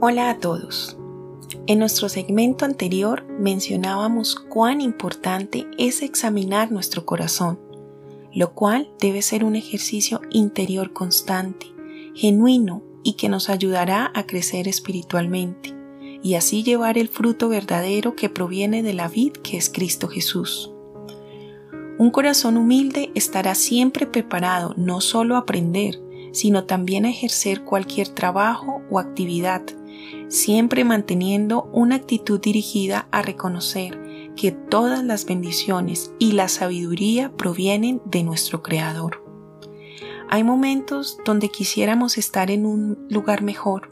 Hola a todos. En nuestro segmento anterior mencionábamos cuán importante es examinar nuestro corazón, lo cual debe ser un ejercicio interior constante, genuino y que nos ayudará a crecer espiritualmente y así llevar el fruto verdadero que proviene de la vid que es Cristo Jesús. Un corazón humilde estará siempre preparado no solo a aprender, sino también ejercer cualquier trabajo o actividad siempre manteniendo una actitud dirigida a reconocer que todas las bendiciones y la sabiduría provienen de nuestro Creador. Hay momentos donde quisiéramos estar en un lugar mejor,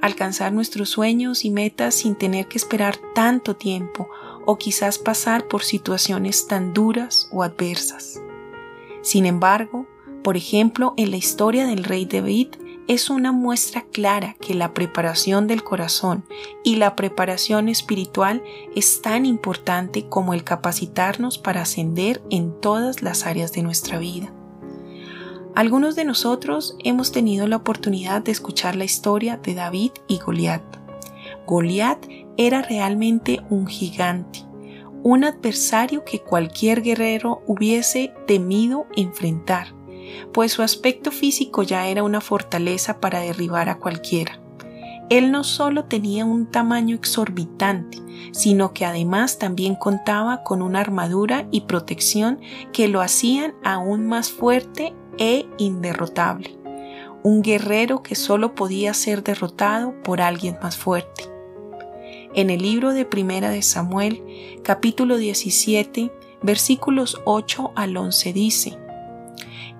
alcanzar nuestros sueños y metas sin tener que esperar tanto tiempo o quizás pasar por situaciones tan duras o adversas. Sin embargo, por ejemplo, en la historia del rey David es una muestra clara que la preparación del corazón y la preparación espiritual es tan importante como el capacitarnos para ascender en todas las áreas de nuestra vida. Algunos de nosotros hemos tenido la oportunidad de escuchar la historia de David y Goliat. Goliat era realmente un gigante, un adversario que cualquier guerrero hubiese temido enfrentar pues su aspecto físico ya era una fortaleza para derribar a cualquiera. Él no solo tenía un tamaño exorbitante, sino que además también contaba con una armadura y protección que lo hacían aún más fuerte e inderrotable. Un guerrero que solo podía ser derrotado por alguien más fuerte. En el libro de Primera de Samuel, capítulo 17, versículos 8 al 11 dice,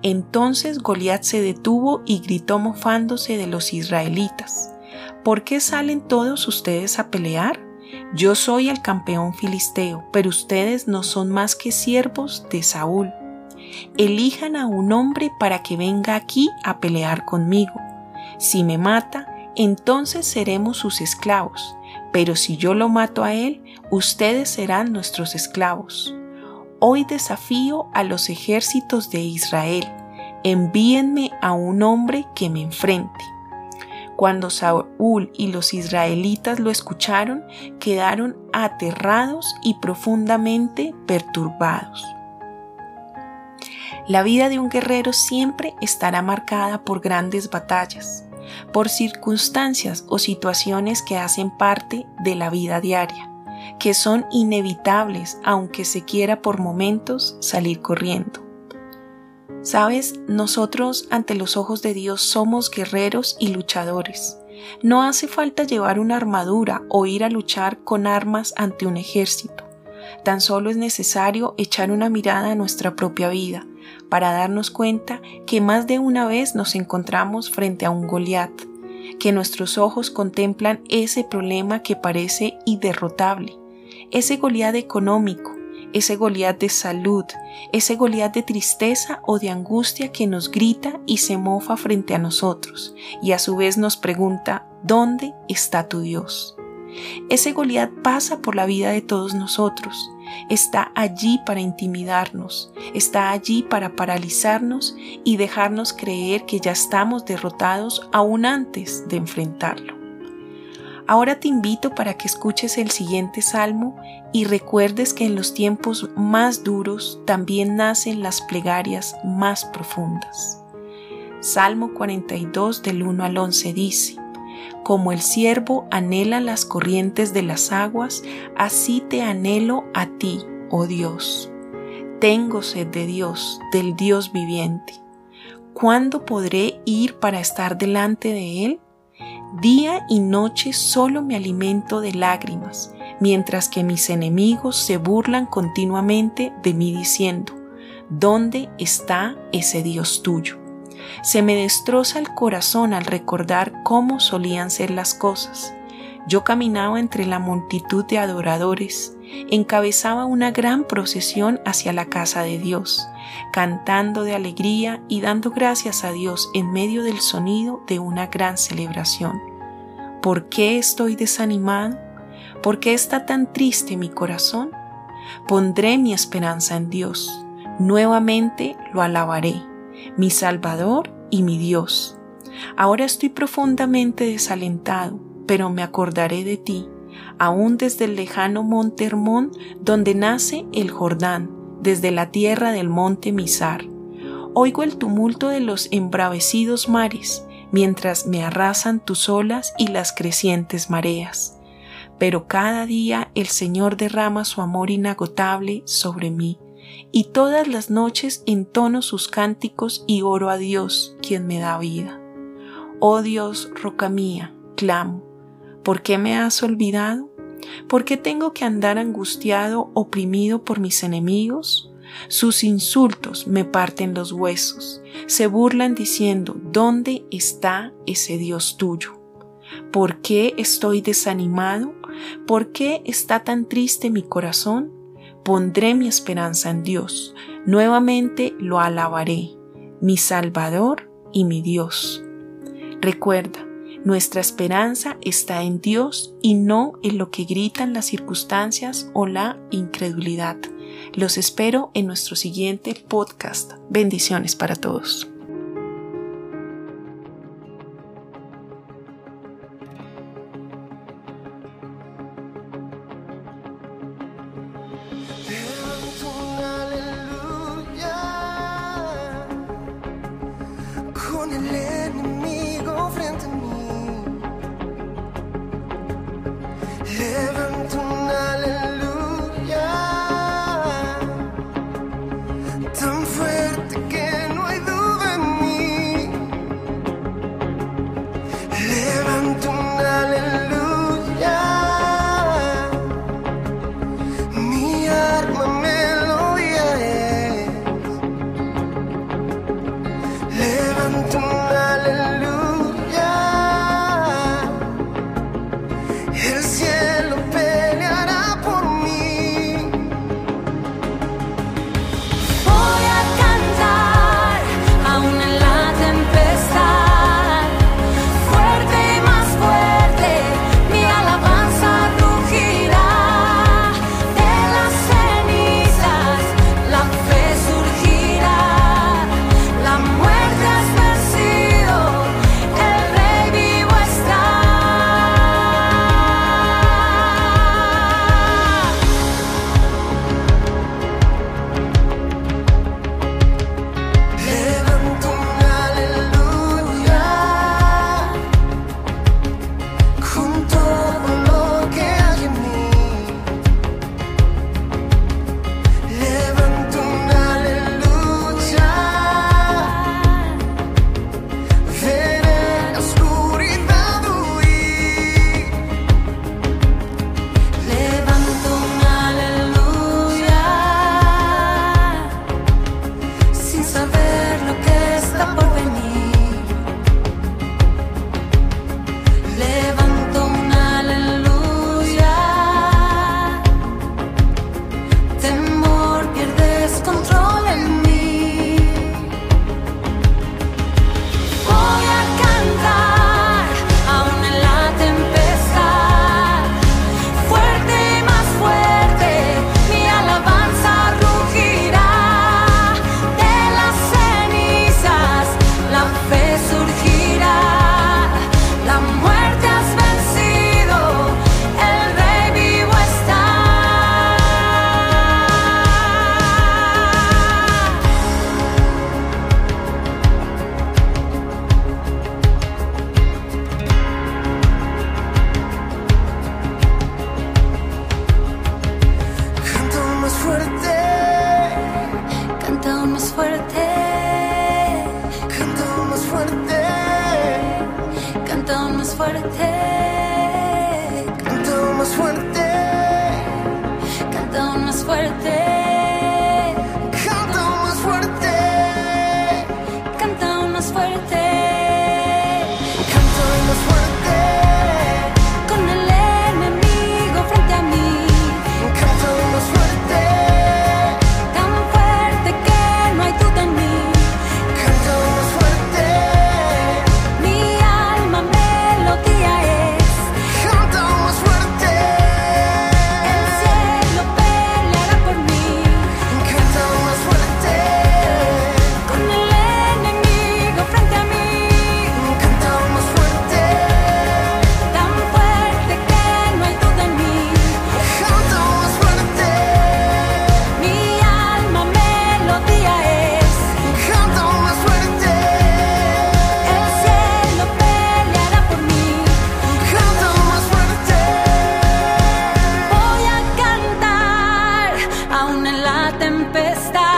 entonces Goliat se detuvo y gritó mofándose de los israelitas. ¿Por qué salen todos ustedes a pelear? Yo soy el campeón filisteo, pero ustedes no son más que siervos de Saúl. Elijan a un hombre para que venga aquí a pelear conmigo. Si me mata, entonces seremos sus esclavos, pero si yo lo mato a él, ustedes serán nuestros esclavos. Hoy desafío a los ejércitos de Israel. Envíenme a un hombre que me enfrente. Cuando Saúl y los israelitas lo escucharon, quedaron aterrados y profundamente perturbados. La vida de un guerrero siempre estará marcada por grandes batallas, por circunstancias o situaciones que hacen parte de la vida diaria que son inevitables aunque se quiera por momentos salir corriendo. Sabes, nosotros ante los ojos de Dios somos guerreros y luchadores. No hace falta llevar una armadura o ir a luchar con armas ante un ejército. Tan solo es necesario echar una mirada a nuestra propia vida para darnos cuenta que más de una vez nos encontramos frente a un Goliat, que nuestros ojos contemplan ese problema que parece irderrotable, ese Goliat económico, ese Goliat de salud, ese Goliat de tristeza o de angustia que nos grita y se mofa frente a nosotros y a su vez nos pregunta, ¿dónde está tu Dios? Ese Goliat pasa por la vida de todos nosotros, está allí para intimidarnos, está allí para paralizarnos y dejarnos creer que ya estamos derrotados aún antes de enfrentarlo. Ahora te invito para que escuches el siguiente salmo y recuerdes que en los tiempos más duros también nacen las plegarias más profundas. Salmo 42 del 1 al 11 dice, Como el siervo anhela las corrientes de las aguas, así te anhelo a ti, oh Dios. Tengo sed de Dios, del Dios viviente. ¿Cuándo podré ir para estar delante de Él? Día y noche solo me alimento de lágrimas, mientras que mis enemigos se burlan continuamente de mí diciendo, ¿dónde está ese Dios tuyo? Se me destroza el corazón al recordar cómo solían ser las cosas. Yo caminaba entre la multitud de adoradores, encabezaba una gran procesión hacia la casa de Dios, cantando de alegría y dando gracias a Dios en medio del sonido de una gran celebración. ¿Por qué estoy desanimado? ¿Por qué está tan triste mi corazón? Pondré mi esperanza en Dios. Nuevamente lo alabaré, mi Salvador y mi Dios. Ahora estoy profundamente desalentado pero me acordaré de ti, aún desde el lejano monte Hermón, donde nace el Jordán, desde la tierra del monte Misar. Oigo el tumulto de los embravecidos mares, mientras me arrasan tus olas y las crecientes mareas. Pero cada día el Señor derrama su amor inagotable sobre mí, y todas las noches entono sus cánticos y oro a Dios, quien me da vida. Oh Dios, roca mía, clamo, ¿por qué me has olvidado? ¿Por qué tengo que andar angustiado, oprimido por mis enemigos? Sus insultos me parten los huesos, se burlan diciendo, ¿dónde está ese Dios tuyo? ¿Por qué estoy desanimado? ¿Por qué está tan triste mi corazón? Pondré mi esperanza en Dios, nuevamente lo alabaré, mi Salvador y mi Dios. Recuerda, nuestra esperanza está en Dios y no en lo que gritan las circunstancias o la incredulidad. Los espero en nuestro siguiente podcast. Bendiciones para todos. Fuerte, canta fuerte. en la tempestad.